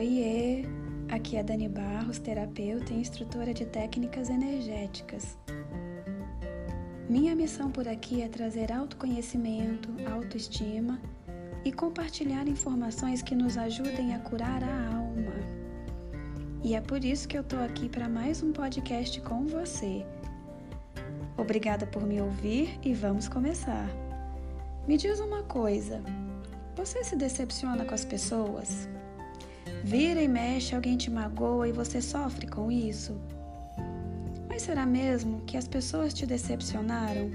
Oiê, aqui é Dani Barros, terapeuta e instrutora de técnicas energéticas. Minha missão por aqui é trazer autoconhecimento, autoestima e compartilhar informações que nos ajudem a curar a alma. E é por isso que eu tô aqui para mais um podcast com você. Obrigada por me ouvir e vamos começar. Me diz uma coisa: você se decepciona com as pessoas? Vira e mexe, alguém te magoa e você sofre com isso? Mas será mesmo que as pessoas te decepcionaram?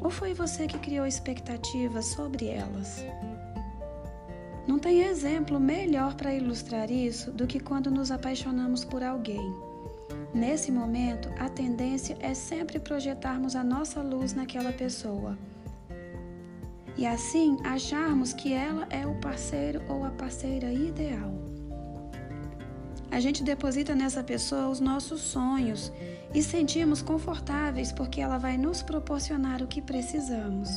Ou foi você que criou expectativas sobre elas? Não tem exemplo melhor para ilustrar isso do que quando nos apaixonamos por alguém. Nesse momento, a tendência é sempre projetarmos a nossa luz naquela pessoa. E assim acharmos que ela é o parceiro ou a parceira ideal. A gente deposita nessa pessoa os nossos sonhos e sentimos confortáveis porque ela vai nos proporcionar o que precisamos.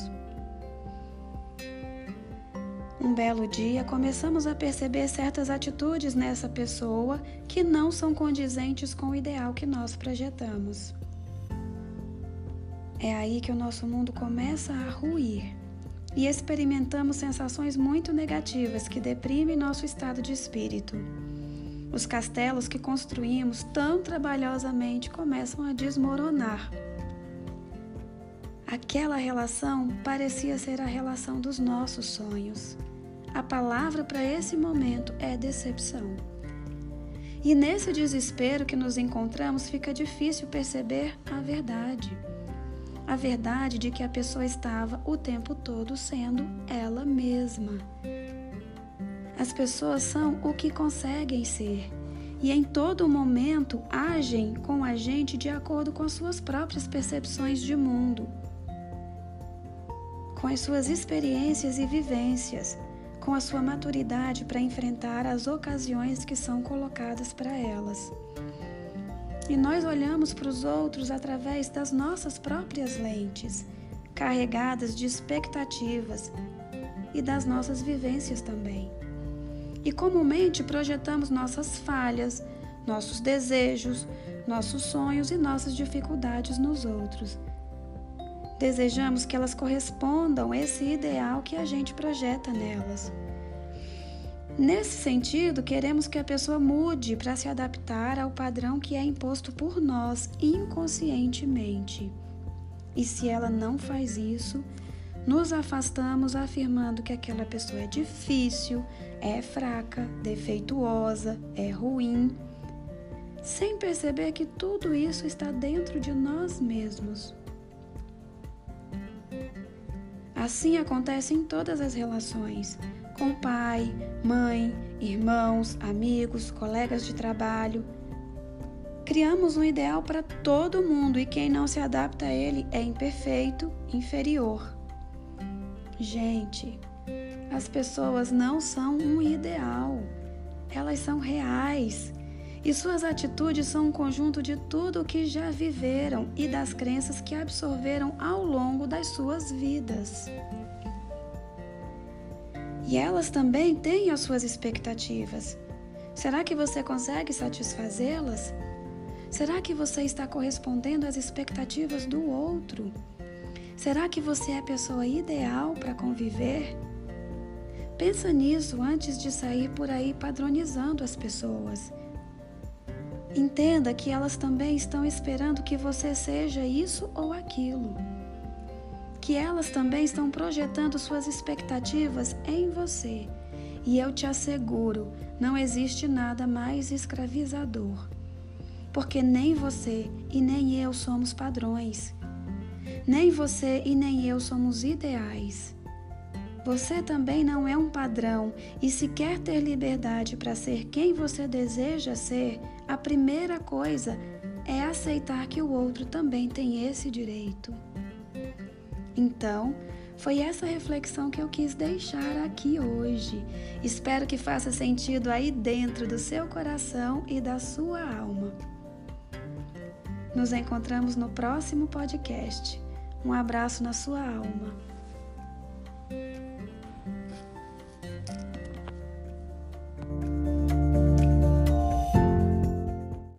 Um belo dia, começamos a perceber certas atitudes nessa pessoa que não são condizentes com o ideal que nós projetamos. É aí que o nosso mundo começa a ruir e experimentamos sensações muito negativas que deprimem nosso estado de espírito. Os castelos que construímos tão trabalhosamente começam a desmoronar. Aquela relação parecia ser a relação dos nossos sonhos. A palavra para esse momento é decepção. E nesse desespero que nos encontramos, fica difícil perceber a verdade. A verdade de que a pessoa estava o tempo todo sendo ela mesma. As pessoas são o que conseguem ser e em todo momento agem com a gente de acordo com as suas próprias percepções de mundo, com as suas experiências e vivências, com a sua maturidade para enfrentar as ocasiões que são colocadas para elas. E nós olhamos para os outros através das nossas próprias lentes, carregadas de expectativas e das nossas vivências também e comumente projetamos nossas falhas, nossos desejos, nossos sonhos e nossas dificuldades nos outros. Desejamos que elas correspondam a esse ideal que a gente projeta nelas. Nesse sentido, queremos que a pessoa mude para se adaptar ao padrão que é imposto por nós inconscientemente. E se ela não faz isso, nos afastamos afirmando que aquela pessoa é difícil, é fraca, defeituosa, é ruim, sem perceber que tudo isso está dentro de nós mesmos. Assim acontece em todas as relações, com pai, mãe, irmãos, amigos, colegas de trabalho. Criamos um ideal para todo mundo e quem não se adapta a ele é imperfeito, inferior. Gente, as pessoas não são um ideal, elas são reais. E suas atitudes são um conjunto de tudo o que já viveram e das crenças que absorveram ao longo das suas vidas. E elas também têm as suas expectativas. Será que você consegue satisfazê-las? Será que você está correspondendo às expectativas do outro? Será que você é a pessoa ideal para conviver? Pensa nisso antes de sair por aí padronizando as pessoas. Entenda que elas também estão esperando que você seja isso ou aquilo. Que elas também estão projetando suas expectativas em você. E eu te asseguro, não existe nada mais escravizador. Porque nem você e nem eu somos padrões. Nem você e nem eu somos ideais. Você também não é um padrão e se quer ter liberdade para ser quem você deseja ser, a primeira coisa é aceitar que o outro também tem esse direito. Então, foi essa reflexão que eu quis deixar aqui hoje. Espero que faça sentido aí dentro do seu coração e da sua alma. Nos encontramos no próximo podcast. Um abraço na sua alma.